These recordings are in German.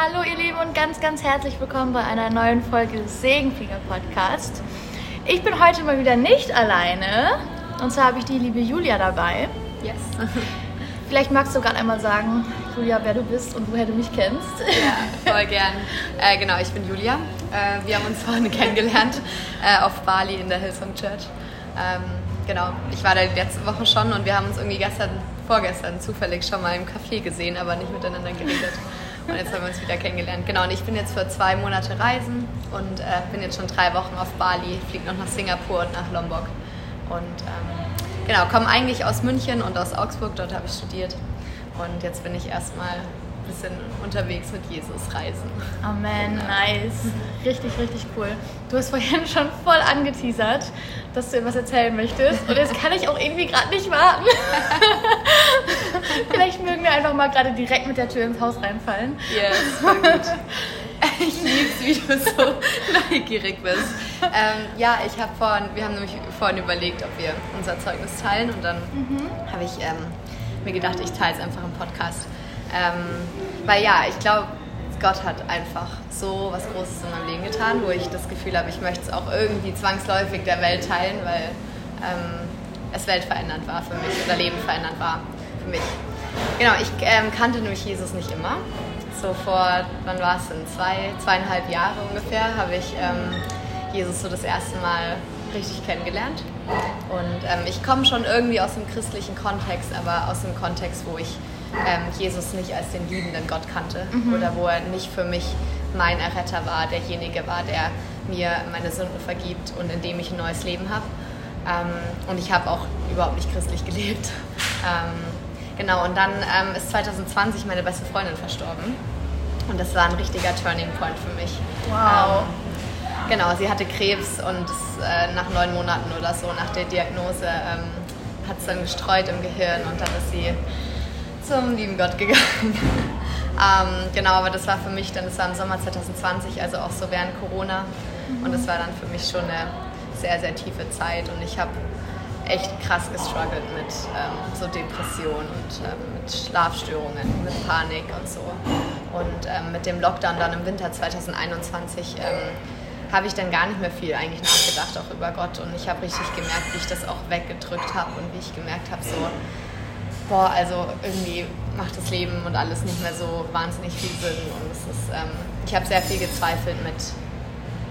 Hallo ihr Lieben und ganz, ganz herzlich willkommen bei einer neuen Folge des Segenfinger Podcast. Ich bin heute mal wieder nicht alleine und zwar habe ich die liebe Julia dabei. Yes. Vielleicht magst du gerade einmal sagen, Julia, wer du bist und woher du mich kennst. Ja, voll gern. Äh, genau, ich bin Julia. Äh, wir haben uns vorhin kennengelernt äh, auf Bali in der Hillsong Church. Ähm, genau, ich war da die letzte Woche schon und wir haben uns irgendwie gestern, vorgestern zufällig schon mal im Café gesehen, aber nicht miteinander geredet. Und jetzt haben wir uns wieder kennengelernt. Genau, und ich bin jetzt für zwei Monate reisen und äh, bin jetzt schon drei Wochen auf Bali, fliege noch nach Singapur und nach Lombok. Und ähm, genau, komme eigentlich aus München und aus Augsburg, dort habe ich studiert. Und jetzt bin ich erstmal bisschen unterwegs mit Jesus reisen. Amen, nice. Richtig, richtig cool. Du hast vorhin schon voll angeteasert, dass du etwas erzählen möchtest. Und jetzt kann ich auch irgendwie gerade nicht warten. Vielleicht mögen wir einfach mal gerade direkt mit der Tür ins Haus reinfallen. Yes, voll gut. Ich liebe es, wie du so neugierig bist. Ähm, ja, ich habe vorhin, wir haben nämlich vorhin überlegt, ob wir unser Zeugnis teilen und dann mhm. habe ich ähm, mir gedacht, ich teile es einfach im Podcast. Ähm, weil ja, ich glaube, Gott hat einfach so was Großes in meinem Leben getan, wo ich das Gefühl habe, ich möchte es auch irgendwie zwangsläufig der Welt teilen, weil ähm, es weltverändernd war für mich oder Leben verändernd war für mich. Genau, ich ähm, kannte nämlich Jesus nicht immer. So vor, wann war es denn? Zwei, zweieinhalb Jahre ungefähr habe ich ähm, Jesus so das erste Mal richtig kennengelernt. Und ähm, ich komme schon irgendwie aus dem christlichen Kontext, aber aus dem Kontext, wo ich ähm, Jesus nicht als den liebenden Gott kannte mhm. oder wo er nicht für mich mein Erretter war, derjenige war, der mir meine Sünden vergibt und in dem ich ein neues Leben habe. Ähm, und ich habe auch überhaupt nicht christlich gelebt. Ähm, genau, und dann ähm, ist 2020 meine beste Freundin verstorben. Und das war ein richtiger Turning Point für mich. Wow. Ähm, genau, sie hatte Krebs und äh, nach neun Monaten oder so nach der Diagnose ähm, hat es dann gestreut im Gehirn und dann ist sie zum lieben Gott gegangen. ähm, genau, aber das war für mich dann, das war im Sommer 2020, also auch so während Corona. Mhm. Und das war dann für mich schon eine sehr, sehr tiefe Zeit und ich habe echt krass gestruggelt mit ähm, so Depressionen und ähm, mit Schlafstörungen, mit Panik und so. Und ähm, mit dem Lockdown dann im Winter 2021 ähm, habe ich dann gar nicht mehr viel eigentlich nachgedacht, auch über Gott. Und ich habe richtig gemerkt, wie ich das auch weggedrückt habe und wie ich gemerkt habe, so, boah, also irgendwie macht das Leben und alles nicht mehr so wahnsinnig viel Sinn. Und es ist, ähm, ich habe sehr viel gezweifelt mit,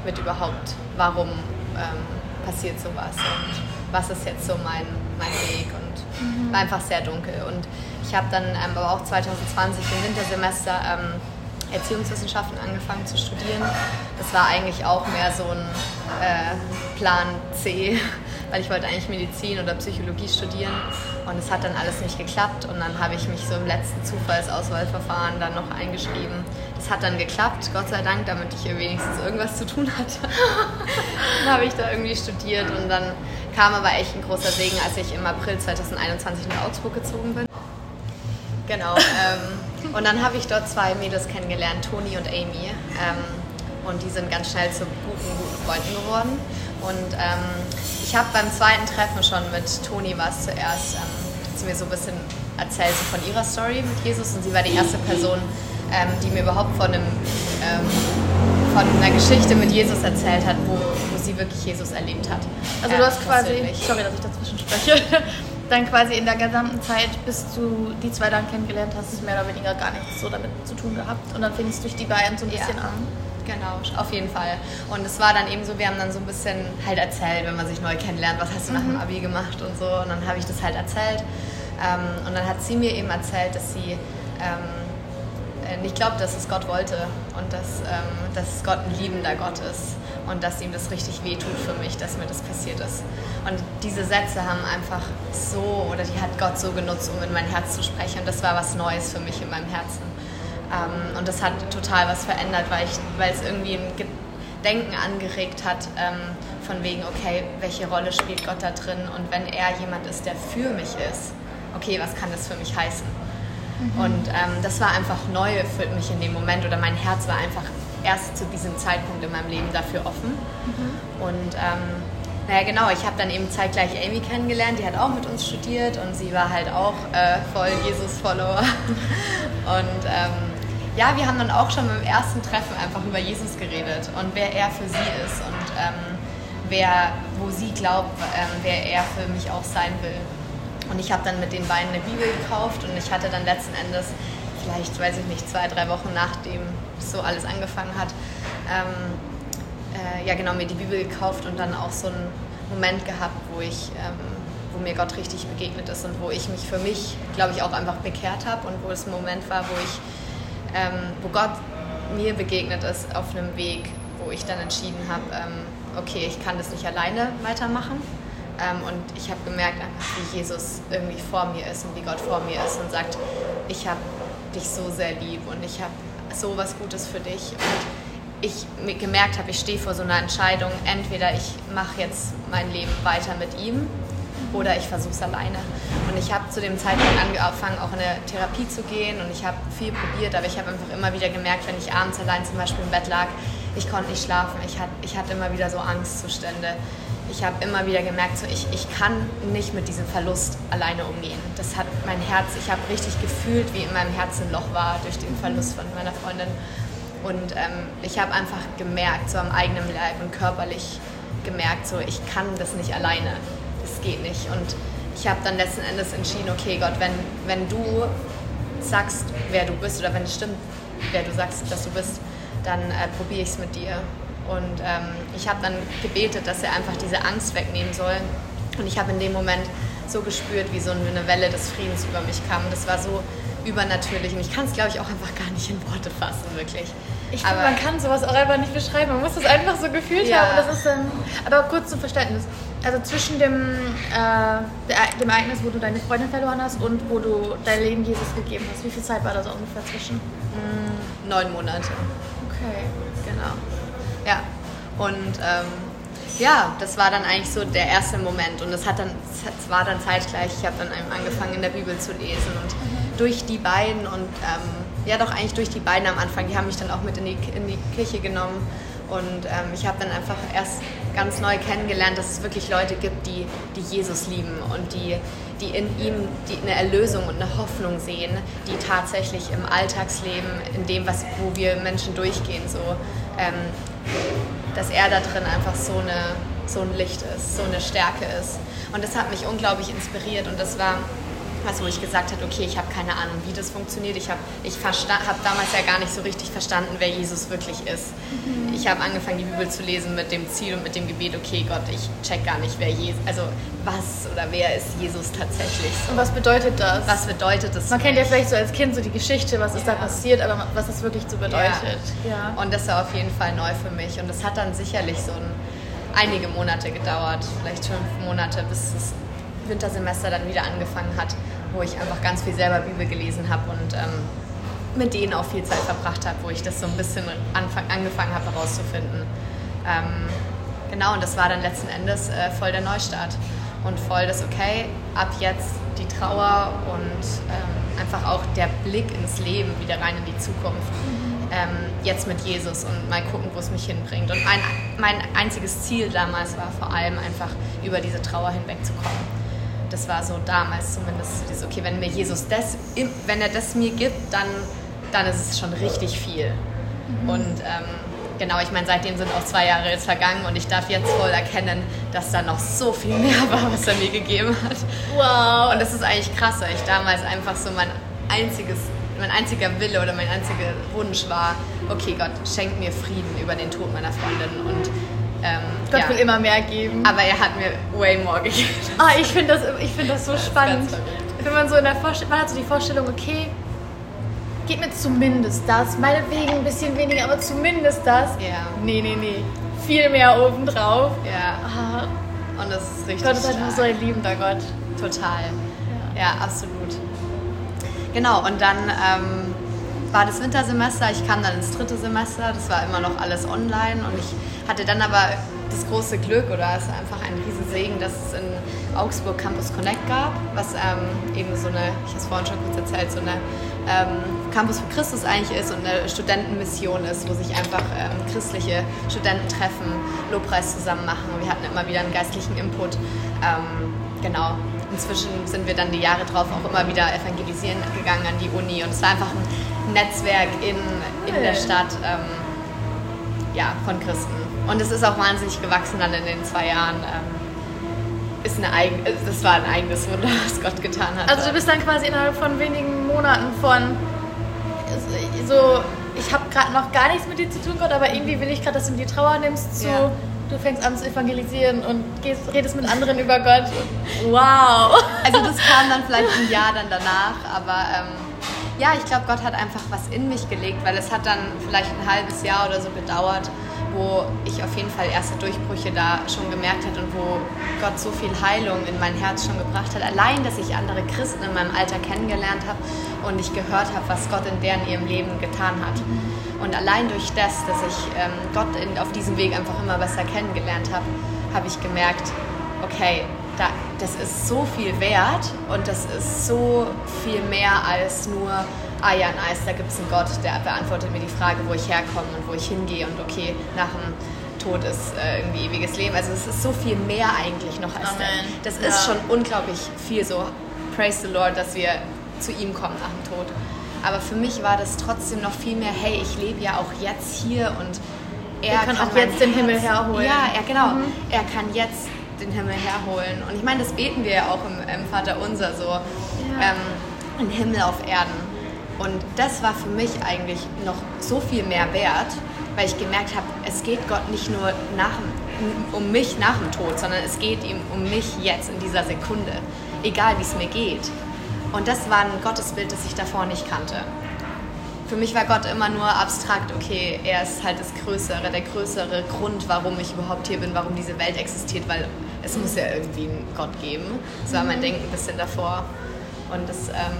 mit überhaupt, warum ähm, passiert sowas und was ist jetzt so mein, mein Weg und mhm. war einfach sehr dunkel. Und ich habe dann ähm, aber auch 2020 im Wintersemester ähm, Erziehungswissenschaften angefangen zu studieren. Das war eigentlich auch mehr so ein äh, Plan C, weil ich wollte eigentlich Medizin oder Psychologie studieren und es hat dann alles nicht geklappt und dann habe ich mich so im letzten Zufallsauswahlverfahren dann noch eingeschrieben. Das hat dann geklappt, Gott sei Dank, damit ich hier wenigstens irgendwas zu tun hatte. dann habe ich da irgendwie studiert und dann kam aber echt ein großer Segen, als ich im April 2021 nach Augsburg gezogen bin. Genau. Ähm, und dann habe ich dort zwei Mädels kennengelernt, Toni und Amy. Ähm, und die sind ganz schnell zu guten, guten Freunden geworden. Und ähm, ich habe beim zweiten Treffen schon mit Toni was zuerst, ähm, hat sie mir so ein bisschen erzählt so von ihrer Story mit Jesus und sie war die erste Person, ähm, die mir überhaupt von, einem, ähm, von einer Geschichte mit Jesus erzählt hat, wo, wo sie wirklich Jesus erlebt hat. Also du hast quasi, sorry, dass ich dazwischen spreche, dann quasi in der gesamten Zeit, bis du die zwei dann kennengelernt hast, mehr oder weniger gar nichts so damit zu tun gehabt. Und dann fingst du durch die beiden so ein bisschen ja. an. Genau, auf jeden Fall. Und es war dann eben so, wir haben dann so ein bisschen halt erzählt, wenn man sich neu kennenlernt, was hast du nach dem mhm. Abi gemacht und so. Und dann habe ich das halt erzählt. Ähm, und dann hat sie mir eben erzählt, dass sie ähm, nicht glaubt, dass es Gott wollte und dass, ähm, dass Gott ein liebender Gott ist und dass ihm das richtig wehtut für mich, dass mir das passiert ist. Und diese Sätze haben einfach so, oder die hat Gott so genutzt, um in mein Herz zu sprechen. Und das war was Neues für mich in meinem Herzen. Ähm, und das hat total was verändert, weil, ich, weil es irgendwie ein Denken angeregt hat, ähm, von wegen, okay, welche Rolle spielt Gott da drin? Und wenn er jemand ist, der für mich ist, okay, was kann das für mich heißen? Mhm. Und ähm, das war einfach neu für mich in dem Moment oder mein Herz war einfach erst zu diesem Zeitpunkt in meinem Leben dafür offen. Mhm. Und ähm, naja, genau, ich habe dann eben zeitgleich Amy kennengelernt, die hat auch mit uns studiert und sie war halt auch äh, voll Jesus-Follower. und ähm, ja, wir haben dann auch schon beim ersten Treffen einfach über Jesus geredet und wer er für sie ist und ähm, wer, wo sie glaubt, ähm, wer er für mich auch sein will. Und ich habe dann mit den beiden eine Bibel gekauft und ich hatte dann letzten Endes, vielleicht weiß ich nicht, zwei, drei Wochen nachdem so alles angefangen hat, ähm, äh, ja genau, mir die Bibel gekauft und dann auch so einen Moment gehabt, wo ich, ähm, wo mir Gott richtig begegnet ist und wo ich mich für mich, glaube ich, auch einfach bekehrt habe und wo es ein Moment war, wo ich, ähm, wo Gott mir begegnet ist auf einem Weg, wo ich dann entschieden habe, ähm, okay, ich kann das nicht alleine weitermachen. Ähm, und ich habe gemerkt, einfach, wie Jesus irgendwie vor mir ist und wie Gott vor mir ist und sagt, ich habe dich so sehr lieb und ich habe so was Gutes für dich. Und ich gemerkt habe, ich stehe vor so einer Entscheidung, entweder ich mache jetzt mein Leben weiter mit ihm oder ich versuche es alleine. Und ich habe zu dem Zeitpunkt angefangen, auch in eine Therapie zu gehen und ich habe viel probiert, aber ich habe einfach immer wieder gemerkt, wenn ich abends allein zum Beispiel im Bett lag, ich konnte nicht schlafen, ich, hat, ich hatte immer wieder so Angstzustände. Ich habe immer wieder gemerkt, so ich, ich kann nicht mit diesem Verlust alleine umgehen. Das hat mein Herz, ich habe richtig gefühlt, wie in meinem Herzen ein Loch war durch den Verlust von meiner Freundin. Und ähm, ich habe einfach gemerkt, so am eigenen Leib und körperlich gemerkt, so ich kann das nicht alleine. Geht nicht. Und ich habe dann letzten Endes entschieden, okay Gott, wenn, wenn du sagst, wer du bist oder wenn es stimmt, wer du sagst, dass du bist, dann äh, probiere ich es mit dir. Und ähm, ich habe dann gebetet, dass er einfach diese Angst wegnehmen soll. Und ich habe in dem Moment so gespürt, wie so eine Welle des Friedens über mich kam. Das war so übernatürlich. Und ich kann es, glaube ich, auch einfach gar nicht in Worte fassen, wirklich. Ich finde, man kann sowas auch einfach nicht beschreiben. Man muss das einfach so gefühlt ja. haben. Das ist dann, aber kurz zum Verständnis. Also zwischen dem, äh, dem Ereignis, wo du deine Freundin verloren hast und wo du dein Leben Jesus gegeben hast, wie viel Zeit war da so ungefähr zwischen? Mm, neun Monate. Okay. Genau. Ja. Und ähm, ja, das war dann eigentlich so der erste Moment. Und es hat dann, war dann zeitgleich, ich habe dann angefangen in der Bibel zu lesen und mhm. durch die beiden und ähm, ja doch eigentlich durch die beiden am Anfang, die haben mich dann auch mit in die, in die Kirche genommen. Und ähm, ich habe dann einfach erst ganz neu kennengelernt, dass es wirklich Leute gibt, die, die Jesus lieben und die, die in ihm die eine Erlösung und eine Hoffnung sehen, die tatsächlich im Alltagsleben, in dem, was, wo wir Menschen durchgehen, so, ähm, dass er da drin einfach so, eine, so ein Licht ist, so eine Stärke ist. Und das hat mich unglaublich inspiriert und das war was, wo ich gesagt habe, okay, ich habe keine Ahnung, wie das funktioniert. Ich habe ich hab damals ja gar nicht so richtig verstanden, wer Jesus wirklich ist. Mhm. Ich habe angefangen, die Bibel zu lesen mit dem Ziel und mit dem Gebet, okay, Gott, ich check gar nicht, wer Jesus, also was oder wer ist Jesus tatsächlich. So. Und was bedeutet das? Was bedeutet das? Man kennt ja vielleicht so als Kind so die Geschichte, was ist ja. da passiert, aber was das wirklich so bedeutet. Ja. ja. Und das war auf jeden Fall neu für mich. Und das hat dann sicherlich so ein, einige Monate gedauert, vielleicht fünf Monate, bis das Wintersemester dann wieder angefangen hat wo ich einfach ganz viel selber Bibel gelesen habe und ähm, mit denen auch viel Zeit verbracht habe, wo ich das so ein bisschen angefangen habe herauszufinden. Ähm, genau, und das war dann letzten Endes äh, voll der Neustart und voll das Okay, ab jetzt die Trauer und ähm, einfach auch der Blick ins Leben wieder rein in die Zukunft. Ähm, jetzt mit Jesus und mal gucken, wo es mich hinbringt. Und mein, mein einziges Ziel damals war vor allem einfach über diese Trauer hinwegzukommen das war so damals zumindest dieses, okay, wenn mir Jesus das, wenn er das mir gibt, dann, dann ist es schon richtig viel. Mhm. Und ähm, genau, ich meine, seitdem sind auch zwei Jahre jetzt vergangen und ich darf jetzt voll erkennen, dass da noch so viel mehr war, was er mir gegeben hat. Wow. Und das ist eigentlich krass, weil ich damals einfach so mein einziges, mein einziger Wille oder mein einziger Wunsch war, okay Gott, schenk mir Frieden über den Tod meiner Freundin und ähm, Gott ja. will immer mehr geben. Aber er hat mir way more gegeben. Ah, ich finde das, find das so das spannend. Wenn man so in der Vorstellung, man hat so die Vorstellung, okay, gib mir zumindest das, meinetwegen ein bisschen weniger, aber zumindest das. Ja. Nee, nee, nee. Viel mehr obendrauf. Ja. Ah. Und das ist richtig. Gott ist einfach so ein liebender Gott. Total. Ja, ja absolut. Genau, und dann ähm, war das Wintersemester, ich kam dann ins dritte Semester, das war immer noch alles online und ich hatte dann aber das große Glück oder es ist einfach ein Riesensegen, dass es in Augsburg Campus Connect gab, was ähm, eben so eine, ich habe es vorhin schon kurz erzählt, so eine ähm, Campus für Christus eigentlich ist und eine Studentenmission ist, wo sich einfach ähm, christliche Studenten treffen, Lobpreis zusammen machen. Wir hatten immer wieder einen geistlichen Input. Ähm, genau. Inzwischen sind wir dann die Jahre drauf auch immer wieder evangelisieren gegangen an die Uni und es war einfach ein Netzwerk in, in der Stadt ähm, ja, von Christen. Und es ist auch wahnsinnig gewachsen dann in den zwei Jahren. Ähm, ist eine eigen, also das war ein eigenes Wunder, was Gott getan hat. Also du bist dann quasi innerhalb von wenigen Monaten von so, ich habe gerade noch gar nichts mit dir zu tun Gott, aber irgendwie will ich gerade, dass du mir die Trauer nimmst, zu ja. du fängst an zu evangelisieren und gehst, redest mit anderen über Gott. Wow! Also das kam dann vielleicht ein Jahr dann danach, aber ähm, ja, ich glaube, Gott hat einfach was in mich gelegt, weil es hat dann vielleicht ein halbes Jahr oder so gedauert, wo ich auf jeden Fall erste Durchbrüche da schon gemerkt habe und wo Gott so viel Heilung in mein Herz schon gebracht hat. Allein, dass ich andere Christen in meinem Alter kennengelernt habe und ich gehört habe, was Gott in deren ihrem Leben getan hat. Und allein durch das, dass ich ähm, Gott in, auf diesem Weg einfach immer besser kennengelernt habe, habe ich gemerkt, okay, da, das ist so viel wert und das ist so viel mehr als nur ah ja, nice, da gibt es einen Gott, der beantwortet mir die Frage, wo ich herkomme und wo ich hingehe und okay, nach dem Tod ist äh, irgendwie ewiges Leben. Also es ist so viel mehr eigentlich noch als Amen. das. Das ja. ist schon unglaublich viel so, praise the Lord, dass wir zu ihm kommen nach dem Tod. Aber für mich war das trotzdem noch viel mehr, hey, ich lebe ja auch jetzt hier und er kann, kann, auch jetzt den Himmel herholen. Ja, er, genau. Mhm. Er kann jetzt den Himmel herholen. Und ich meine, das beten wir ja auch im, im Vater Unser so. Ja. Ähm, ein Himmel auf Erden. Und das war für mich eigentlich noch so viel mehr wert, weil ich gemerkt habe, es geht Gott nicht nur nach, um mich nach dem Tod, sondern es geht ihm um mich jetzt in dieser Sekunde, egal wie es mir geht. Und das war ein Gottesbild, das ich davor nicht kannte. Für mich war Gott immer nur abstrakt, okay, er ist halt das Größere, der größere Grund, warum ich überhaupt hier bin, warum diese Welt existiert, weil es muss ja irgendwie einen Gott geben. Das war mein Denken ein bisschen davor. Und das ähm,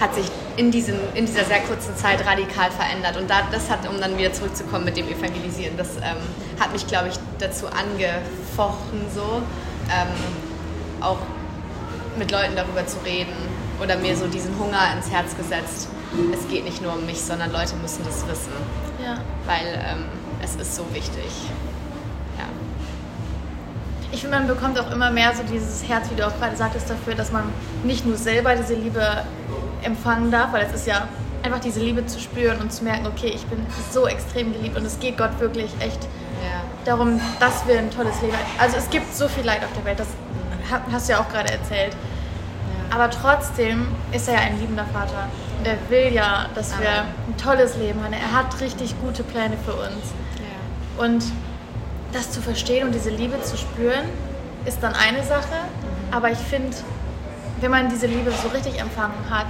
hat sich in, diesem, in dieser sehr kurzen Zeit radikal verändert. Und da, das hat, um dann wieder zurückzukommen mit dem Evangelisieren, das ähm, hat mich, glaube ich, dazu angefochten, so ähm, auch mit Leuten darüber zu reden oder mir so diesen Hunger ins Herz gesetzt. Es geht nicht nur um mich, sondern Leute müssen das wissen. Ja. Weil ähm, es ist so wichtig. Ich finde, man bekommt auch immer mehr so dieses Herz, wie du auch gerade sagtest, dafür, dass man nicht nur selber diese Liebe empfangen darf, weil es ist ja einfach diese Liebe zu spüren und zu merken, okay, ich bin so extrem geliebt und es geht Gott wirklich echt ja. darum, dass wir ein tolles Leben haben. Also es gibt so viel Leid auf der Welt, das hast du ja auch gerade erzählt. Ja. Aber trotzdem ist er ja ein liebender Vater. Und er will ja, dass Amen. wir ein tolles Leben haben. Er hat richtig gute Pläne für uns. Ja. Und das zu verstehen und diese Liebe zu spüren, ist dann eine Sache. Aber ich finde, wenn man diese Liebe so richtig empfangen hat,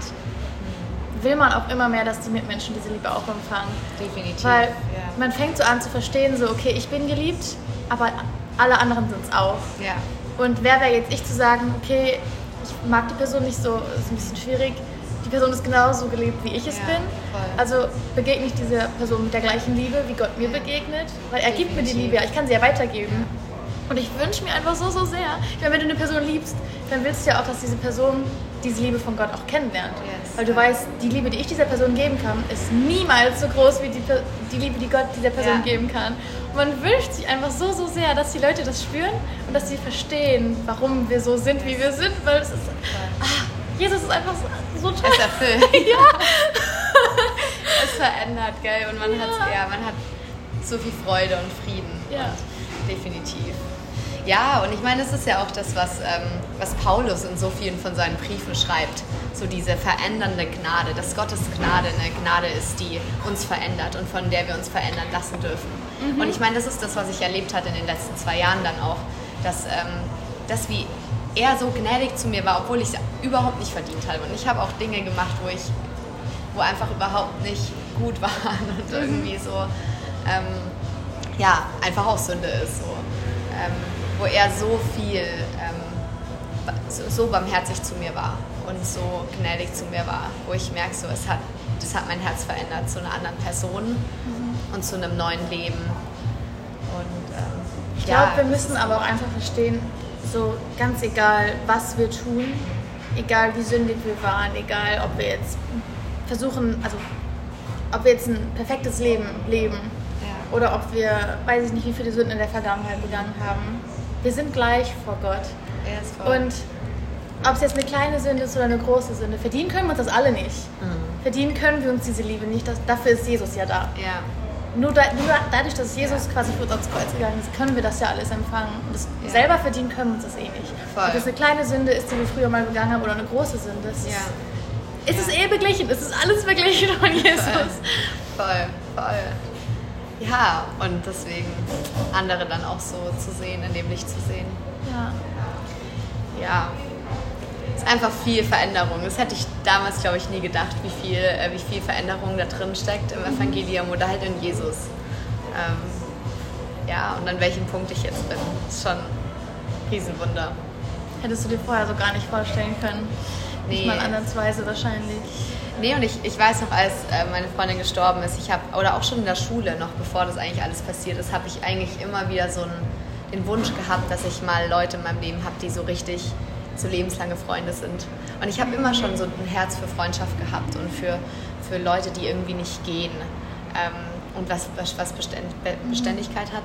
will man auch immer mehr, dass die Mitmenschen diese Liebe auch empfangen. Definitiv. Weil ja. man fängt so an zu verstehen, so, okay, ich bin geliebt, aber alle anderen sind es auch. Ja. Und wer wäre jetzt ich zu sagen, okay, ich mag die Person nicht so, ist ein bisschen schwierig. Die Person ist genauso geliebt, wie ich es ja, bin. Voll. Also begegne ich diese Person mit der gleichen Liebe, wie Gott mir begegnet. Weil er gibt mir die Liebe, ich kann sie ja weitergeben. Und ich wünsche mir einfach so, so sehr. Ich meine, wenn du eine Person liebst, dann willst du ja auch, dass diese Person diese Liebe von Gott auch kennenlernt. Yes. Weil du weißt, die Liebe, die ich dieser Person geben kann, ist niemals so groß wie die, die Liebe, die Gott dieser Person ja. geben kann. Und man wünscht sich einfach so, so sehr, dass die Leute das spüren und dass sie verstehen, warum wir so sind, wie wir sind. Weil es ist, ach, Jesus ist einfach so, so toll. Es erfüllt. ja. es verändert, gell? Und man, ja. Hat, ja, man hat so viel Freude und Frieden. Ja. Und definitiv. Ja, und ich meine, das ist ja auch das, was, ähm, was Paulus in so vielen von seinen Briefen schreibt. So diese verändernde Gnade, dass Gottes Gnade eine Gnade ist, die uns verändert und von der wir uns verändern lassen dürfen. Mhm. Und ich meine, das ist das, was ich erlebt hatte in den letzten zwei Jahren dann auch, dass, ähm, dass wie er so gnädig zu mir war, obwohl ich es überhaupt nicht verdient habe. Und ich habe auch Dinge gemacht, wo ich, wo einfach überhaupt nicht gut waren und mhm. irgendwie so, ähm, ja, einfach auch Sünde ist. So. Ähm, wo er so viel, ähm, so, so, barmherzig zu mir war und so gnädig zu mir war, wo ich merke, so, es hat, das hat mein Herz verändert zu einer anderen Person mhm. und zu einem neuen Leben. Und, ähm, ich ja, glaube, wir müssen aber auch einfach verstehen, so ganz egal, was wir tun, egal wie sündig wir waren, egal ob wir jetzt versuchen, also ob wir jetzt ein perfektes Leben leben ja. oder ob wir, weiß ich nicht, wie viele Sünden in der Vergangenheit begangen haben, wir sind gleich vor Gott. Und ob es jetzt eine kleine Sünde ist oder eine große Sünde, verdienen können wir uns das alle nicht. Mhm. verdienen können wir uns diese Liebe nicht. Das, dafür ist Jesus ja da. Ja. Nur, da, nur dadurch, dass Jesus quasi für uns ans Kreuz gegangen ist, können wir das ja alles empfangen. Und das Ja. selber verdienen können wir uns das eh nicht. Voll. Ob das eine kleine Sünde ist, die wir früher mal begangen haben, oder eine große Sünde. Es Ja. ist, es ist eh beglichen. Es ist alles beglichen von Jesus. Voll, voll. Ja, und deswegen andere dann auch so zu sehen, in dem Licht zu sehen. Ja. Ja, ist einfach viel Veränderung. Das hätte ich damals, glaube ich, nie gedacht, wie viel, äh, wie viel Veränderung da drin steckt im Evangelium oder halt in Jesus. Ähm, ja, und an welchem Punkt ich jetzt bin, ist schon ein Riesenwunder. Hättest du dir vorher so gar nicht vorstellen können. Nicht Nee. mal ansatzweise wahrscheinlich. Nee, und ich, ich weiß noch, als äh, meine Freundin gestorben ist, ich habe, oder auch schon in der Schule, noch bevor das eigentlich alles passiert ist, habe ich eigentlich immer wieder so einen, den Wunsch gehabt, dass ich mal Leute in meinem Leben habe, die so richtig so lebenslange Freunde sind. Und ich habe immer schon so ein Herz für Freundschaft gehabt und für, für Leute, die irgendwie nicht gehen ähm, und was, was, was Be- Beständigkeit hat.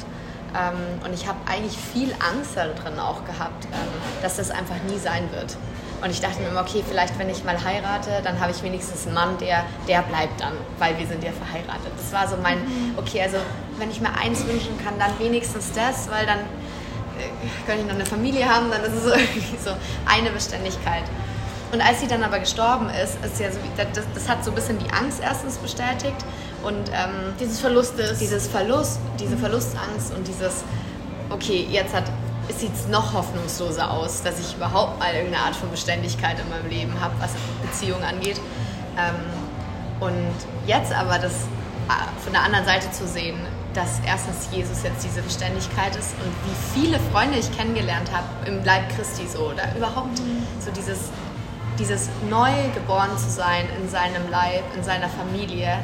Ähm, und ich habe eigentlich viel Angst darin auch gehabt, ähm, dass das einfach nie sein wird. Und ich dachte mir immer, okay, vielleicht wenn ich mal heirate, dann habe ich wenigstens einen Mann, der, der bleibt dann, weil wir sind ja verheiratet. Das war so mein, okay, also wenn ich mir eins wünschen kann, dann wenigstens das, weil dann könnte ich noch eine Familie haben, dann ist es irgendwie so eine Beständigkeit. Und als sie dann aber gestorben ist, ist ja so, das, das hat so ein bisschen die Angst erstens bestätigt und ähm, Dieses Verlustes. dieses Verlust, diese Verlustangst und dieses, okay, jetzt hat, es sieht noch hoffnungsloser aus, dass ich überhaupt mal irgendeine Art von Beständigkeit in meinem Leben habe, was Beziehungen angeht. Ähm, und jetzt aber das äh, von der anderen Seite zu sehen, dass erstens Jesus jetzt diese Beständigkeit ist und wie viele Freunde ich kennengelernt habe im Leib Christi so oder überhaupt so dieses, dieses neu geboren zu sein in seinem Leib, in seiner Familie,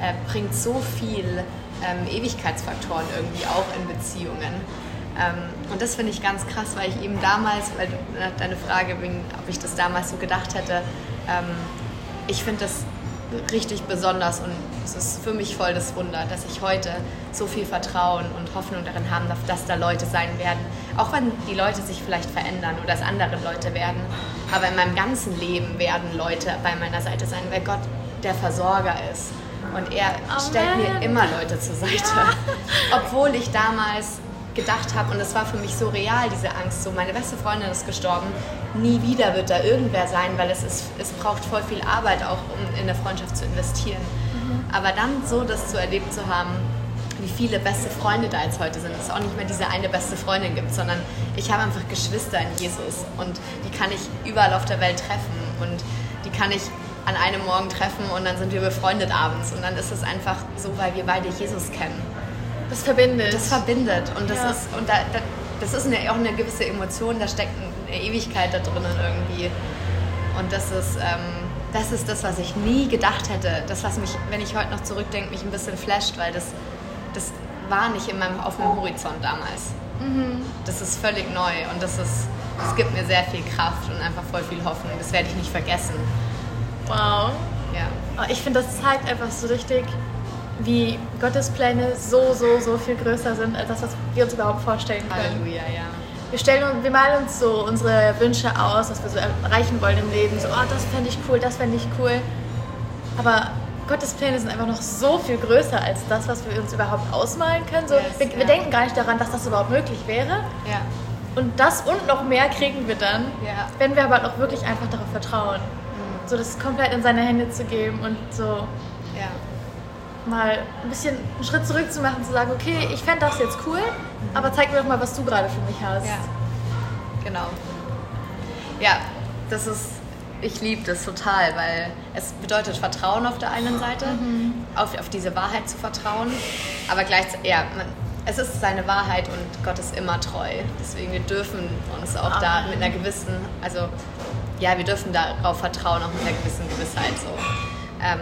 äh, bringt so viel ähm, Ewigkeitsfaktoren irgendwie auch in Beziehungen. Ähm, und das finde ich ganz krass, weil ich eben damals, weil äh, deine Frage, wegen, ob ich das damals so gedacht hätte, ähm, ich finde das richtig besonders und es ist für mich voll das Wunder, dass ich heute so viel Vertrauen und Hoffnung darin haben darf, dass da Leute sein werden. Auch wenn die Leute sich vielleicht verändern oder es andere Leute werden. Aber in meinem ganzen Leben werden Leute bei meiner Seite sein, weil Gott der Versorger ist. Und er stellt mir immer Leute zur Seite. Obwohl ich damals gedacht habe, und es war für mich so real, diese Angst, so meine beste Freundin ist gestorben, nie wieder wird da irgendwer sein, weil es, ist, es braucht voll viel Arbeit auch, um in eine Freundschaft zu investieren. Aber dann so das zu erlebt zu haben, wie viele beste Freunde da jetzt heute sind, dass es auch nicht mehr diese eine beste Freundin gibt, sondern ich habe einfach Geschwister in Jesus und die kann ich überall auf der Welt treffen und die kann ich an einem Morgen treffen und dann sind wir befreundet abends. Und dann ist es einfach so, weil wir beide Jesus kennen. Das verbindet. Das verbindet und das Ja. ist und da, da, das ist eine, auch eine gewisse Emotion, da steckt eine Ewigkeit da drinnen irgendwie und das ist ähm, das ist das, was ich nie gedacht hätte. Das, was mich, wenn ich heute noch zurückdenke, mich ein bisschen flasht, weil das, das war nicht in meinem, auf meinem Horizont damals. Das ist völlig neu und das ist, das gibt mir sehr viel Kraft und einfach voll viel Hoffnung. Das werde ich nicht vergessen. wow. Ja, Aber ich finde, das zeigt einfach so richtig, wie Gottes Pläne so, so, so viel größer sind, als das, was wir uns überhaupt vorstellen können. Halleluja, ja. Wir, stellen wir malen uns so unsere Wünsche aus, was wir so erreichen wollen im Leben. So, oh, das fände ich cool, das fände ich cool. Aber Gottes Pläne sind einfach noch so viel größer als das, was wir uns überhaupt ausmalen können. So, Yes, wir, wir ja. denken gar nicht daran, dass das überhaupt möglich wäre. Ja, Und das und noch mehr kriegen wir dann, Ja. wenn wir aber auch wirklich einfach darauf vertrauen. So das komplett in seine Hände zu geben und so. Mal ein bisschen einen Schritt zurück zu machen, zu sagen, okay, ich fände das jetzt cool, aber zeig mir doch mal, was du gerade für mich hast. Ja, genau. Ja, das ist, ich liebe das total, weil es bedeutet Vertrauen auf der einen Seite, auf, auf diese Wahrheit zu vertrauen, aber gleichzeitig, ja, man, es ist seine Wahrheit und Gott ist immer treu. Deswegen, wir dürfen uns auch da Amen. mit einer gewissen, also ja, wir dürfen darauf vertrauen, auch mit einer gewissen Gewissheit so. Ähm,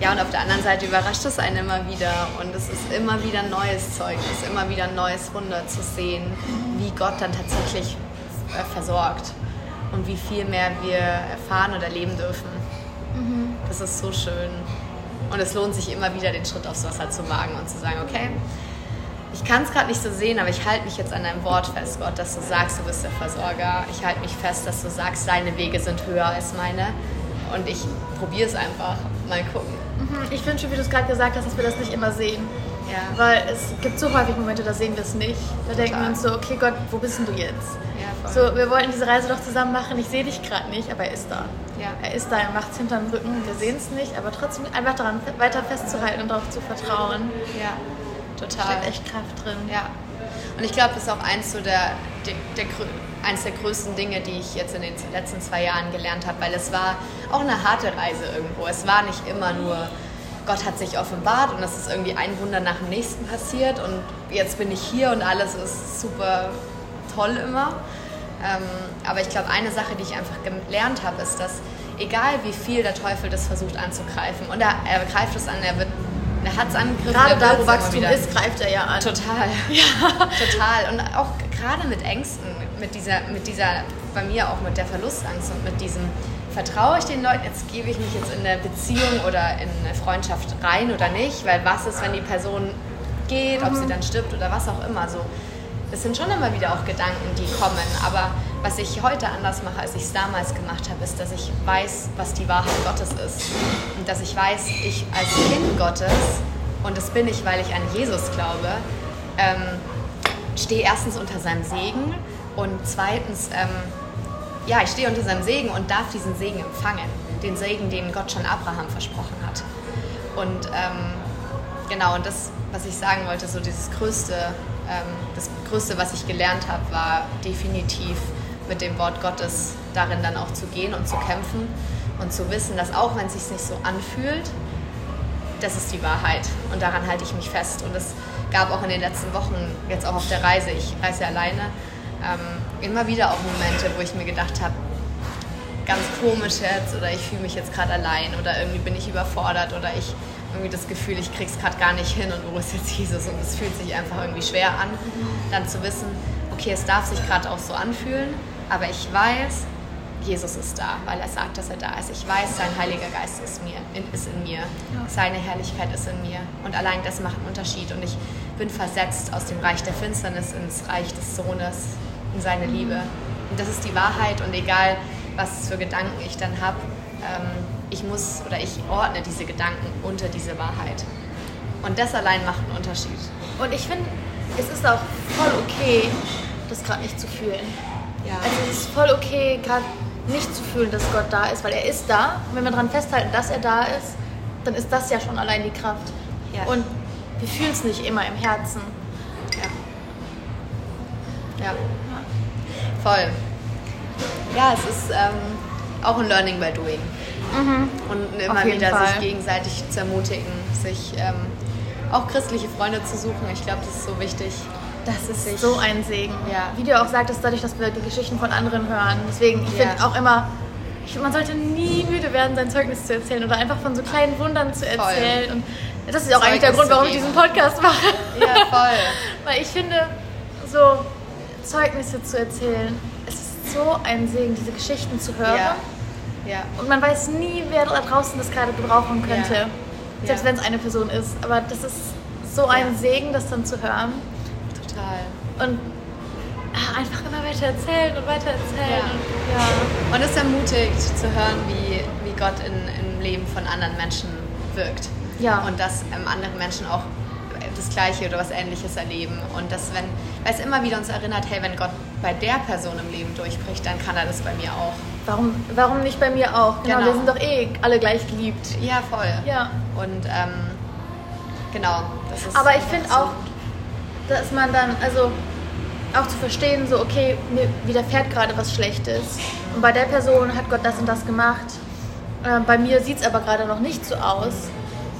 ja, und auf der anderen Seite überrascht es einen immer wieder und es ist immer wieder neues Zeug, es ist immer wieder ein neues Wunder zu sehen, wie Gott dann tatsächlich äh, versorgt und wie viel mehr wir erfahren oder erleben dürfen. Das ist so schön. Und es lohnt sich immer wieder, den Schritt aufs Wasser zu wagen und zu sagen, okay, ich kann es gerade nicht so sehen, aber ich halte mich jetzt an deinem Wort fest, Gott, dass du sagst, du bist der Versorger. Ich halte mich fest, dass du sagst, deine Wege sind höher als meine. und ich probiere es einfach. Mal gucken. Mhm. Ich wünsche, wie du es gerade gesagt hast, dass wir das nicht immer sehen. Ja. Weil es gibt so häufig Momente, da sehen wir es nicht. Da Total. denken wir uns so, okay Gott, wo bist denn du jetzt? Ja, so, wir wollten diese Reise doch zusammen machen, ich sehe dich gerade nicht, aber er ist da. Ja. Er ist da, er macht es hinterm Rücken, wir sehen es nicht, aber trotzdem einfach daran weiter festzuhalten und darauf zu vertrauen. Ja, total. Da steckt echt Kraft drin. Ja. Und ich glaube, das ist auch eins, so der, der, der, eins der größten Dinge, die ich jetzt in den letzten zwei Jahren gelernt habe, weil es war auch eine harte Reise irgendwo. Es war nicht immer nur Gott hat sich offenbart und es ist irgendwie ein Wunder nach dem nächsten passiert und jetzt bin ich hier und alles ist super toll immer. Ähm, aber ich glaube, eine Sache, die ich einfach gelernt habe, ist, dass egal wie viel der Teufel das versucht anzugreifen und er, er greift es an, er wird er hat es angegriffen. Gerade da, wo Wachstum ist, greift er ja an. Total. Ja. Total. Und auch gerade mit Ängsten, mit dieser, mit dieser, bei mir auch mit der Verlustangst und mit diesem, vertraue ich den Leuten, jetzt gebe ich mich jetzt in eine Beziehung oder in eine Freundschaft rein oder nicht, weil was ist, wenn die Person geht, ob sie mhm. dann stirbt oder was auch immer. So, das sind schon immer wieder auch Gedanken, die kommen. Aber was ich heute anders mache, als ich es damals gemacht habe, ist, dass ich weiß, was die Wahrheit Gottes ist. Und dass ich weiß, ich als Kind Gottes, und das bin ich, weil ich an Jesus glaube, ähm, stehe erstens unter seinem Segen und zweitens ähm, ja, ich stehe unter seinem Segen und darf diesen Segen empfangen. Den Segen, den Gott schon Abraham versprochen hat. Und ähm, genau, und das, was ich sagen wollte, so dieses Größte, ähm, das Größte, was ich gelernt habe, war definitiv mit dem Wort Gottes darin dann auch zu gehen und zu kämpfen und zu wissen, dass auch wenn es sich nicht so anfühlt, das ist die Wahrheit und daran halte ich mich fest. Und es gab auch in den letzten Wochen, jetzt auch auf der Reise, ich reise alleine, ähm, immer wieder auch Momente, wo ich mir gedacht habe, ganz komisch jetzt oder ich fühle mich jetzt gerade allein oder irgendwie bin ich überfordert oder ich irgendwie das Gefühl, ich krieg's gerade gar nicht hin und wo ist jetzt Jesus und es fühlt sich einfach irgendwie schwer an, dann zu wissen, okay, es darf sich gerade auch so anfühlen, aber ich weiß, Jesus ist da, weil er sagt, dass er da ist. Ich weiß, sein Heiliger Geist ist, mir, ist in mir. Seine Herrlichkeit ist in mir. Und allein das macht einen Unterschied. Und ich bin versetzt aus dem Reich der Finsternis ins Reich des Sohnes, in seine. Liebe. Und das ist die Wahrheit. Und egal, was für Gedanken ich dann habe, ähm, ich muss oder ich ordne diese Gedanken unter diese Wahrheit. Und das allein macht einen Unterschied. Und ich finde, es ist auch voll okay, das gerade nicht zu fühlen. Ja. Also es ist voll okay, gerade nicht zu fühlen, dass Gott da ist, weil er ist da. Und wenn wir daran festhalten, dass er da ist, dann ist das ja schon allein die Kraft. Ja. Und wir fühlen es nicht immer im Herzen. Ja. ja. Voll. Ja, es ist ähm, auch ein Learning by Doing. Mhm. Und immer wieder Fall. sich gegenseitig zu ermutigen, sich ähm, auch christliche Freunde zu suchen. Ich glaube, das ist so wichtig. Das ist so ein Segen. Ja. Wie du auch sagtest, dadurch, dass wir die Geschichten von anderen hören. Deswegen, ich ja. finde auch immer, ich, man sollte nie müde werden, sein Zeugnis zu erzählen oder einfach von so kleinen Wundern zu erzählen. Voll. Und das ist auch Zeugnis eigentlich der Grund, warum ich diesen Podcast mache. Ja, voll. Weil ich finde, so Zeugnisse zu erzählen, es ist so ein Segen, diese Geschichten zu hören. Ja. Ja. Und man weiß nie, wer da draußen das gerade gebrauchen könnte. Ja. Selbst wenn es eine Person ist. Aber das ist so ein Segen, das dann zu hören. Total. Und ach, einfach immer weiter erzählen und weiter erzählen. Ja. ja. Und es ermutigt zu hören, wie, wie Gott in, im Leben von anderen Menschen wirkt. Ja. Und dass ähm, andere Menschen auch das Gleiche oder was Ähnliches erleben. Und dass, wenn, weil es immer wieder uns erinnert, hey, wenn Gott bei der Person im Leben durchbricht, dann kann er das bei mir auch. Warum, warum nicht bei mir auch? Genau, genau. wir sind doch eh alle gleich geliebt. Ja, voll. Ja. Und ähm, genau, das ist. Aber ich finde so. auch, dass man dann, also auch zu verstehen, so, okay, mir widerfährt gerade was Schlechtes. Und bei der Person hat Gott das und das gemacht. Äh, bei mir sieht es aber gerade noch nicht so aus.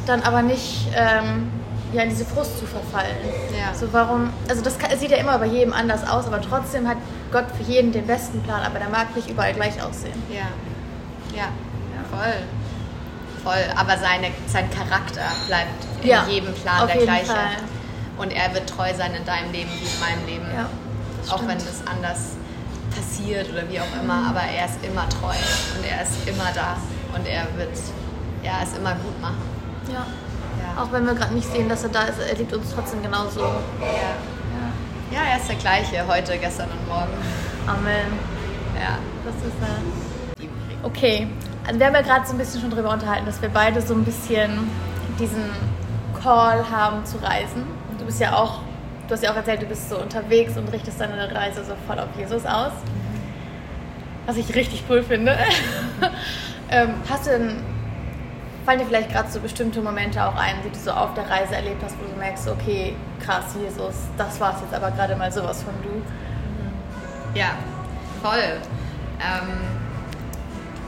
Dann aber nicht ähm, ja, in diese Frust zu verfallen. Ja. So warum, also das kann, sieht ja immer bei jedem anders aus, aber trotzdem hat Gott für jeden den besten Plan, aber der mag nicht überall gleich aussehen. Ja, ja, ja. voll. Voll, aber seine, sein Charakter bleibt in ja, jedem Plan der gleiche. Fall. Und er wird treu sein in deinem Leben wie in meinem Leben. Ja, auch wenn es anders passiert oder wie auch immer, aber er ist immer treu und er ist immer da und er wird ja, es immer gut machen. Ja. Auch wenn wir gerade nicht sehen, dass er da ist, er liebt uns trotzdem genauso. Ja. ja. Er ist der gleiche heute, gestern und morgen. Amen. Ja. Das ist er. Okay, Also wir haben ja gerade so ein bisschen schon drüber unterhalten, dass wir beide so ein bisschen diesen Call haben zu reisen. Du bist ja auch, du hast ja auch erzählt, du bist so unterwegs und richtest deine Reise so voll auf Jesus aus. Was ich richtig cool finde. ähm, hast du denn, fallen dir vielleicht gerade so bestimmte Momente auch ein, die du so auf der Reise erlebt hast, wo du merkst, okay, krass, Jesus, das war es jetzt aber gerade mal sowas von du? Ja, voll. Ähm,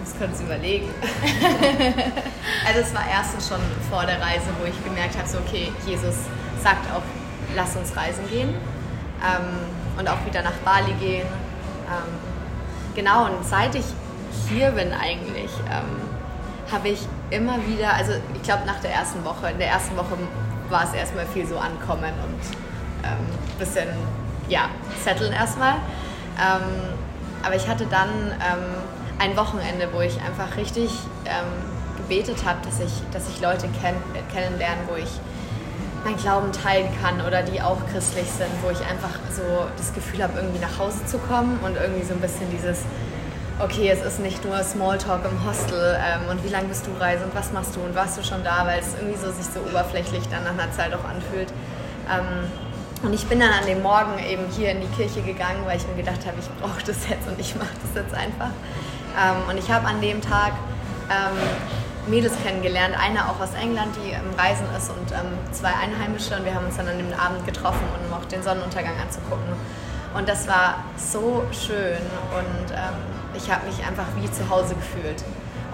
das können Sie überlegen. also es war erstens schon vor der Reise, wo ich gemerkt habe, so okay, Jesus sagt auch, lass uns reisen gehen ähm, und auch wieder nach Bali gehen. Ähm, genau, und seit ich hier bin eigentlich, ähm, habe ich immer wieder, also ich glaube nach der ersten Woche, in der ersten Woche war es erstmal viel so ankommen und ein ähm, bisschen, ja, setteln erstmal. Ähm, aber ich hatte dann ähm, ein Wochenende, wo ich einfach richtig ähm, gebetet habe, dass ich, dass ich Leute kenn kennenlerne, wo ich meinen Glauben teilen kann oder die auch christlich sind, wo ich einfach so das Gefühl habe, irgendwie nach Hause zu kommen und irgendwie so ein bisschen dieses, okay, es ist nicht nur Smalltalk im Hostel ähm, und wie lange bist du reise und was machst du und warst du schon da, weil es irgendwie so sich so oberflächlich dann nach einer Zeit auch anfühlt. Ähm, und ich bin dann an dem Morgen eben hier in die Kirche gegangen, weil ich mir gedacht habe, ich brauche das jetzt und ich mache das jetzt einfach. Ähm, und ich habe an dem Tag ähm, Mädels kennengelernt, eine auch aus England, die im Reisen ist und ähm, zwei Einheimische und wir haben uns dann an dem Abend getroffen, um auch den Sonnenuntergang anzugucken. Und das war so schön und ähm, ich habe mich einfach wie zu Hause gefühlt.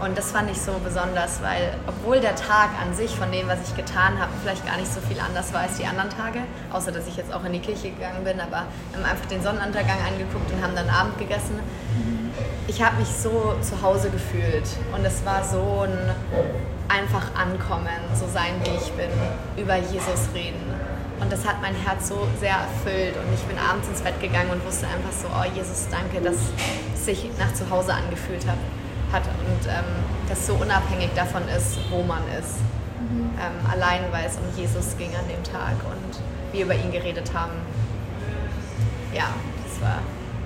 Und das fand ich so besonders, weil obwohl der Tag an sich von dem, was ich getan habe, vielleicht gar nicht so viel anders war als die anderen Tage, außer dass ich jetzt auch in die Kirche gegangen bin, aber wir haben einfach den Sonnenuntergang angeguckt und haben dann Abend gegessen. Ich habe mich so zu Hause gefühlt und es war so ein einfach ankommen, so sein, wie ich bin, über Jesus reden. Und das hat mein Herz so sehr erfüllt und ich bin abends ins Bett gegangen und wusste einfach so, oh Jesus, danke, dass es sich nach zu Hause angefühlt hat hat und ähm, das so unabhängig davon ist, wo man ist. Mhm. Ähm, allein weil es um Jesus ging an dem Tag und wir über ihn geredet haben. Ja, das war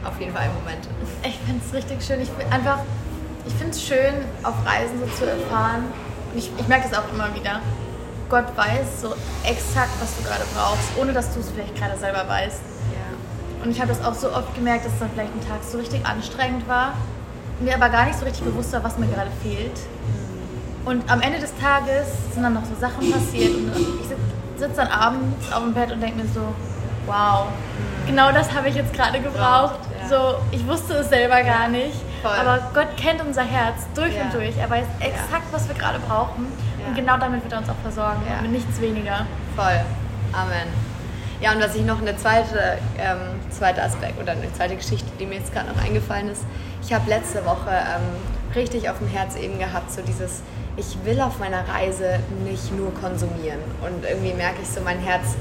auf jeden Fall ein Moment. Ich finde es richtig schön. Ich einfach, ich finde es schön, auf Reisen so zu erfahren. Und ich, ich merke das auch immer wieder. Gott weiß so exakt, was du gerade brauchst, ohne dass du es vielleicht gerade selber weißt. Ja. Und ich habe das auch so oft gemerkt, dass dann vielleicht ein Tag so richtig anstrengend war mir aber gar nicht so richtig bewusst war, was mir gerade fehlt. Und am Ende des Tages sind dann noch so Sachen passiert und ich sitze dann abends auf dem Bett und denke mir so, wow, genau das habe ich jetzt gerade gebraucht. Ja. So, ich wusste es selber gar nicht. Voll. Aber Gott kennt unser Herz durch ja. und durch. Er weiß exakt, was wir gerade brauchen. Und genau damit wird er uns auch versorgen. Ja. Und nichts weniger. Voll. Amen. Ja, und was ich noch eine zweite, ähm, zweite Aspekt oder eine zweite Geschichte, die mir jetzt gerade noch eingefallen ist, ich habe letzte Woche ähm, richtig auf dem Herz eben gehabt, so dieses, ich will auf meiner Reise nicht nur konsumieren. Und irgendwie merke ich so, mein Herz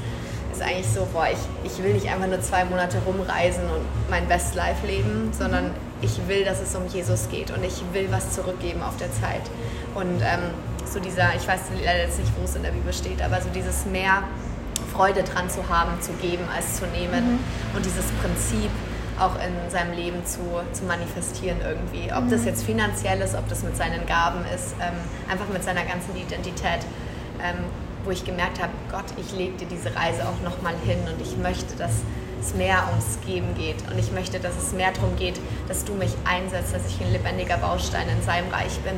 ist eigentlich so, boah, ich, ich will nicht einfach nur zwei Monate rumreisen und mein Best Life leben, sondern ich will, dass es um Jesus geht und ich will was zurückgeben auf der Zeit. Und ähm, so dieser, ich weiß leider jetzt nicht, wo es in der Bibel steht, aber so dieses mehr Freude dran zu haben, zu geben als zu nehmen mhm. und dieses Prinzip, auch in seinem Leben zu, zu manifestieren irgendwie. Ob das mhm. jetzt finanziell ist, ob das mit seinen Gaben ist, ähm, einfach mit seiner ganzen Identität, ähm, wo ich gemerkt habe, Gott, ich lege dir diese Reise auch nochmal hin und ich möchte, dass es mehr ums Geben geht und ich möchte, dass es mehr darum geht, dass du mich einsetzt, dass ich ein lebendiger Baustein in seinem Reich bin,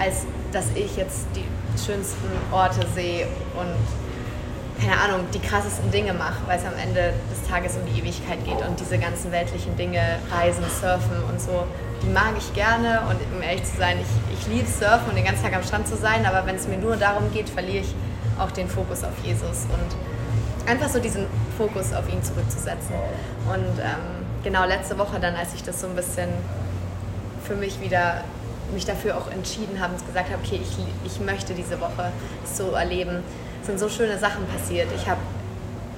als dass ich jetzt die schönsten Orte sehe und keine Ahnung, die krassesten Dinge mache, weil es am Ende des Tages um die Ewigkeit geht und diese ganzen weltlichen Dinge, Reisen, Surfen und so, die mag ich gerne und um ehrlich zu sein, ich, ich liebe Surfen und den ganzen Tag am Strand zu sein, aber wenn es mir nur darum geht, verliere ich auch den Fokus auf Jesus und einfach so diesen Fokus auf ihn zurückzusetzen. Und ähm, genau letzte Woche dann, als ich das so ein bisschen für mich wieder mich dafür auch entschieden habe und gesagt habe, okay, ich, ich möchte diese Woche so erleben, sind so schöne Sachen passiert. Ich habe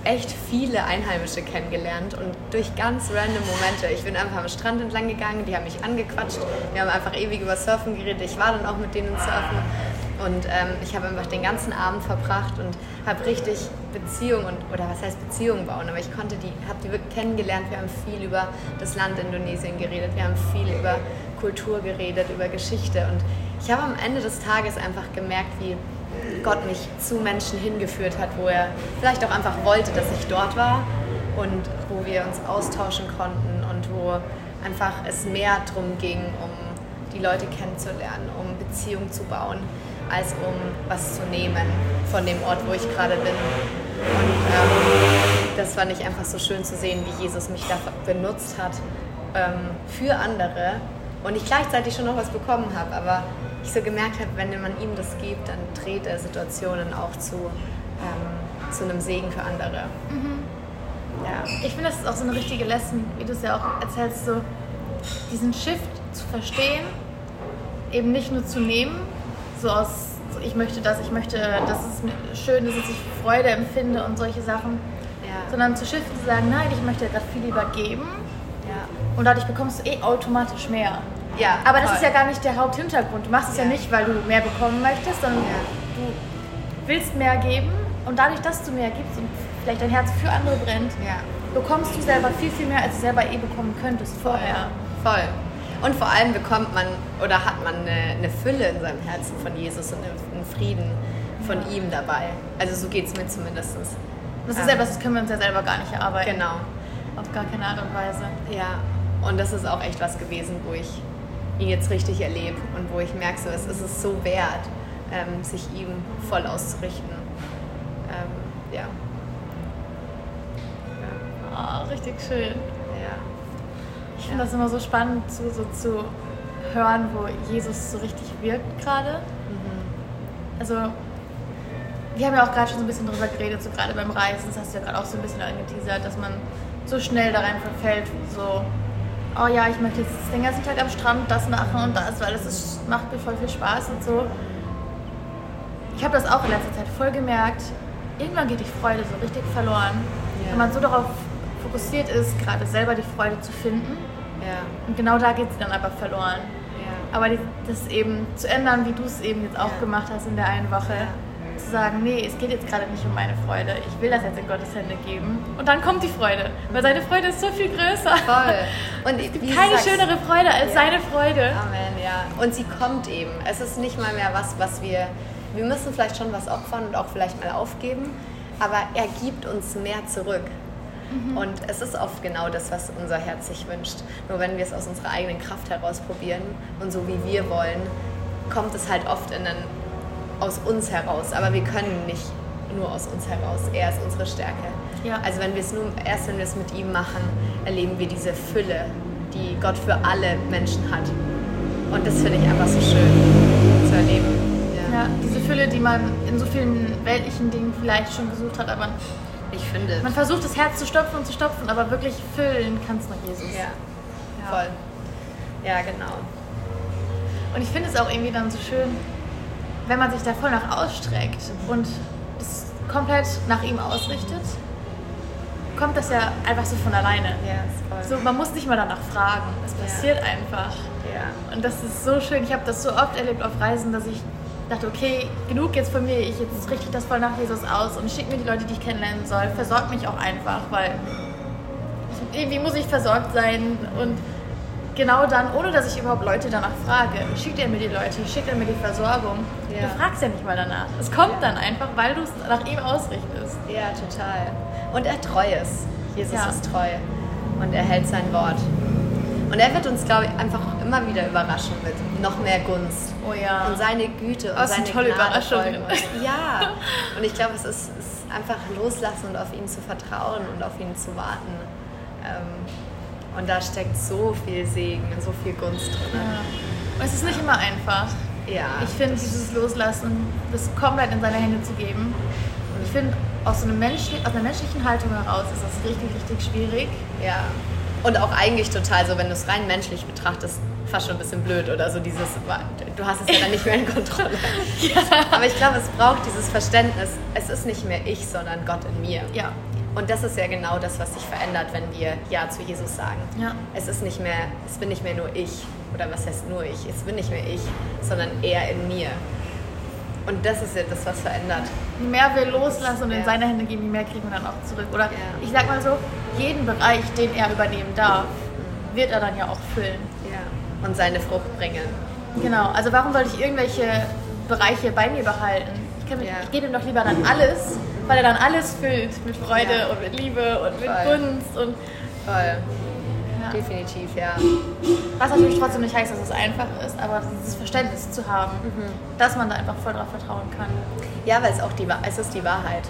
echt viele Einheimische kennengelernt und durch ganz random Momente. Ich bin einfach am Strand entlang gegangen, die haben mich angequatscht, wir haben einfach ewig über Surfen geredet. Ich war dann auch mit denen surfen Und ähm, ich habe einfach den ganzen Abend verbracht und habe richtig Beziehungen oder was heißt Beziehungen bauen, aber ich konnte die, habe die wirklich kennengelernt. Wir haben viel über das Land Indonesien geredet, wir haben viel über Kultur geredet, über Geschichte und ich habe am Ende des Tages einfach gemerkt, wie Gott mich zu Menschen hingeführt hat, wo er vielleicht auch einfach wollte, dass ich dort war und wo wir uns austauschen konnten und wo einfach es mehr darum ging, um die Leute kennenzulernen, um Beziehungen zu bauen, als um was zu nehmen von dem Ort, wo ich gerade bin. Und ähm, das fand ich einfach so schön zu sehen, wie Jesus mich da benutzt hat ähm, für andere und ich gleichzeitig schon noch was bekommen habe, aber ich so gemerkt habe, wenn man ihm das gibt, dann dreht er Situationen auch zu, ähm, zu einem Segen für andere. Mhm. Ja. Ich finde, das ist auch so eine richtige Lesson, wie du es ja auch erzählst, so diesen Shift zu verstehen, eben nicht nur zu nehmen, so aus, so ich möchte das, ich möchte, dass es schön ist, dass ich Freude empfinde und solche Sachen, ja. sondern zu shiften, zu sagen, nein, ich möchte gerade viel lieber geben. Und dadurch bekommst du eh automatisch mehr. Ja, Aber das voll. ist ja gar nicht der Haupthintergrund. Du machst es ja, ja nicht, weil du mehr bekommen möchtest, sondern du willst mehr geben und dadurch, dass du mehr gibst und vielleicht dein Herz für andere brennt, bekommst du selber viel, viel mehr, als du selber eh bekommen könntest vorher. Voll. Und vor allem bekommt man oder hat man eine, eine Fülle in seinem Herzen von Jesus und einen Frieden von ihm dabei. Also so geht es mir zumindest. Das ist ähm, etwas, das können wir uns ja selber gar nicht erarbeiten. Genau. Auf gar keine Art und Weise. Ja, und das ist auch echt was gewesen, wo ich ihn jetzt richtig erlebe und wo ich merke, so, es ist es so wert, ähm, sich ihm voll auszurichten. Ähm, ja. ja. Oh, richtig schön. Ich finde das immer so spannend zu, so zu hören, wo Jesus so richtig wirkt gerade. Mhm. Also, wir haben ja auch gerade schon so ein bisschen drüber geredet, so gerade beim Reisen, das hast du ja gerade auch so ein bisschen angeteasert, dass man so schnell da rein verfällt, so, oh ja, ich möchte jetzt den ganzen Tag am Strand das machen und das, weil das ist, macht mir voll viel Spaß und so. Ich habe das auch in letzter Zeit voll gemerkt. Irgendwann geht die Freude so richtig verloren. Yeah. Wenn man so darauf fokussiert ist, gerade selber die Freude zu finden. Ja. Und genau da geht sie dann aber verloren. Ja. Aber das eben zu ändern, wie du es eben jetzt auch ja. gemacht hast in der einen Woche, ja. Zu sagen, nee, es geht jetzt gerade nicht um meine Freude, ich will das jetzt in Gottes Hände geben. Und dann kommt die Freude, weil seine Freude ist so viel größer. Voll. Und es gibt keine sagst, schönere Freude als seine Freude. Amen, ja. Und sie kommt eben. Es ist nicht mal mehr was, was wir, wir müssen vielleicht schon was opfern und auch vielleicht mal aufgeben, aber er gibt uns mehr zurück. Mhm. Und es ist oft genau das, was unser Herz sich wünscht. Nur wenn wir es aus unserer eigenen Kraft heraus probieren und so wie wir wollen, kommt es halt oft in einen, aus uns heraus. Aber wir können nicht nur aus uns heraus. Er ist unsere Stärke. Ja. Also wenn wir es nur erst wenn wir es mit ihm machen, erleben wir diese Fülle, die Gott für alle Menschen hat. Und das finde ich einfach so schön zu erleben. Ja. ja, diese Fülle, die man in so vielen weltlichen Dingen vielleicht schon gesucht hat, aber ich finde. Man versucht das Herz zu stopfen und zu stopfen, aber wirklich füllen kann es nur Jesus. Ja. ja. Voll. Ja, genau. Und ich finde es auch irgendwie dann so schön, wenn man sich da voll nach ausstreckt und es komplett nach ihm ausrichtet, kommt das ja einfach so von alleine. Ja. So, man muss nicht mal danach fragen. Es passiert ja. einfach. Ja. Und das ist so schön. Ich habe das so oft erlebt auf Reisen, dass ich dachte, okay, genug jetzt von mir, ich jetzt richte das voll nach Jesus aus und schicke mir die Leute, die ich kennenlernen soll. Versorgt mich auch einfach, weil irgendwie muss ich versorgt sein und genau dann, ohne dass ich überhaupt Leute danach frage, schickt er mir die Leute, schickt er mir die Versorgung. Ja. Du fragst ja nicht mal danach. Es kommt ja. dann einfach, weil du es nach ihm ausrichtest. Ja, total. Und er treu ist. Jesus ja. ist treu und er hält sein Wort. Und er wird uns, glaube ich, einfach immer wieder überraschen mit noch mehr Gunst. Oh ja. Und seine Güte und oh, seine tolle Gnade Überraschung. Ja. Und ich glaube, es ist, ist, einfach loslassen und auf ihn zu vertrauen und auf ihn zu warten. Ähm, und da steckt so viel Segen, so viel Gunst drin. Ja. Und es ist nicht immer einfach. Ja. Ich finde, dieses Loslassen, das komplett in seine Hände zu geben. Ich finde, aus, so einem Mensch, aus einer menschlichen Haltung heraus ist das richtig, richtig schwierig. Ja. Und auch eigentlich total so, wenn du es rein menschlich betrachtest, fast schon ein bisschen blöd oder so dieses, du hast es ja dann nicht mehr in Kontrolle. ja. Aber ich glaube, es braucht dieses Verständnis, es ist nicht mehr ich, sondern Gott in mir. Ja. Und das ist ja genau das, was sich verändert, wenn wir Ja zu Jesus sagen. Ja. Es ist nicht mehr, es bin nicht mehr nur ich, oder was heißt nur ich, es bin nicht mehr ich, sondern er in mir. Und das ist ja das, was verändert. Je mehr wir loslassen und in seine Hände geben, je mehr kriegen wir dann auch zurück. Oder ja. ich sag mal so, jeden Bereich, den er übernehmen darf, mhm. wird er dann ja auch füllen. Ja. Und seine Frucht bringen. Genau. Also warum sollte ich irgendwelche Bereiche bei mir behalten? Ich, ja. ich gebe ihm doch lieber dann alles, weil er dann alles füllt mit Freude ja. und mit Liebe und mit Voll. Gunst und Voll. Ja. Definitiv, ja. Was natürlich trotzdem nicht heißt, dass es einfach ist, aber dieses Verständnis zu haben, mhm. dass man da einfach voll drauf vertrauen kann. Ja, weil es auch die, es ist die Wahrheit.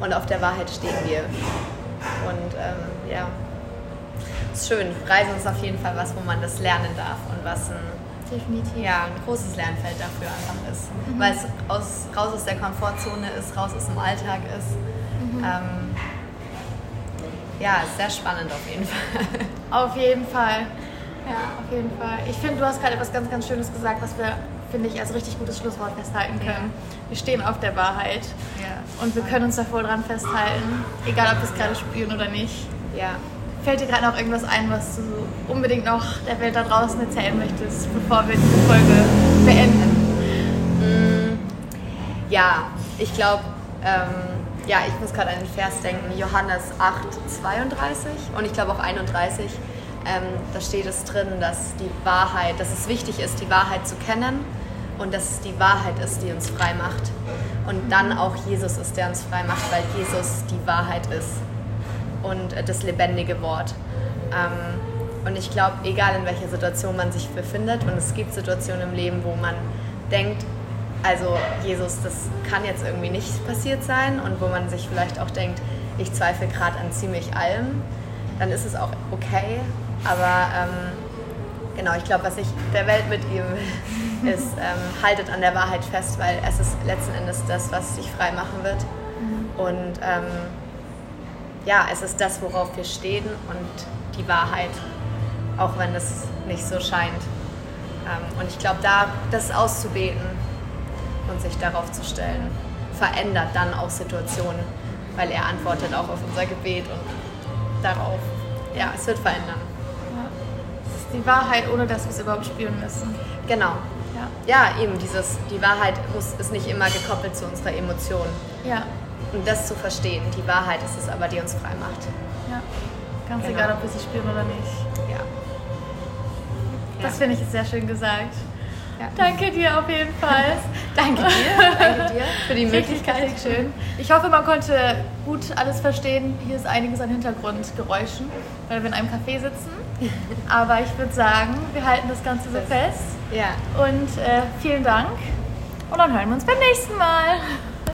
Und auf der Wahrheit stehen wir. Und ähm, ja, ist schön. Reisen ist auf jeden Fall was, wo man das lernen darf und was ein, Definitiv. Ja, ein großes Lernfeld dafür einfach ist. Mhm. Weil es aus, raus aus der Komfortzone ist, raus aus dem Alltag ist. Mhm. Ähm, ja, sehr spannend auf jeden Fall. Auf jeden Fall. Ja, auf jeden Fall. Ich finde, du hast gerade etwas ganz, ganz Schönes gesagt, was wir, finde ich, als richtig gutes Schlusswort festhalten können. Ja. Wir stehen auf der Wahrheit. Ja. Und wir können uns da voll dran festhalten, egal ob wir es gerade spüren oder nicht. Ja. Fällt dir gerade noch irgendwas ein, was du unbedingt noch der Welt da draußen erzählen möchtest, bevor wir diese Folge beenden? Mm, ja, ich glaube, ähm, ja, ich muss gerade an den Vers denken, Johannes 8, 32 und ich glaube auch 31. Ähm, da steht es drin, dass die Wahrheit, dass es wichtig ist, die Wahrheit zu kennen und dass es die Wahrheit ist, die uns frei macht. Und dann auch Jesus ist, der uns frei macht, weil Jesus die Wahrheit ist und äh, das lebendige Wort. Ähm, und ich glaube, egal in welcher Situation man sich befindet, und es gibt Situationen im Leben, wo man denkt, also Jesus, das kann jetzt irgendwie nicht passiert sein und wo man sich vielleicht auch denkt, ich zweifle gerade an ziemlich allem, dann ist es auch okay. Aber ähm, genau, ich glaube, was ich der Welt mitgeben will, ist, ähm, haltet an der Wahrheit fest, weil es ist letzten Endes das, was dich frei machen wird. Und ähm, ja, es ist das, worauf wir stehen und die Wahrheit, auch wenn es nicht so scheint. Ähm, und ich glaube, da das auszubeten, und sich darauf zu stellen, verändert dann auch Situationen, weil er antwortet auch auf unser Gebet und darauf, ja, es wird verändern. Ja. Das ist die Wahrheit, ohne dass wir es überhaupt spüren müssen. Genau. Ja, ja eben dieses, die Wahrheit muss, ist nicht immer gekoppelt zu unserer Emotion. Ja. Und das zu verstehen, die Wahrheit ist es aber, die uns frei macht. Ja. Ganz genau. egal, ob wir sie spüren oder nicht. Ja. Das finde ich sehr schön gesagt. Ja. Danke dir auf jeden Fall. danke dir, danke dir für die Möglichkeit. schön. Ich hoffe, man konnte gut alles verstehen. Hier ist einiges an Hintergrundgeräuschen, weil wir in einem Café sitzen. Aber ich würde sagen, wir halten das Ganze so fest. Ja. Und äh, vielen Dank. Und dann hören wir uns beim nächsten Mal.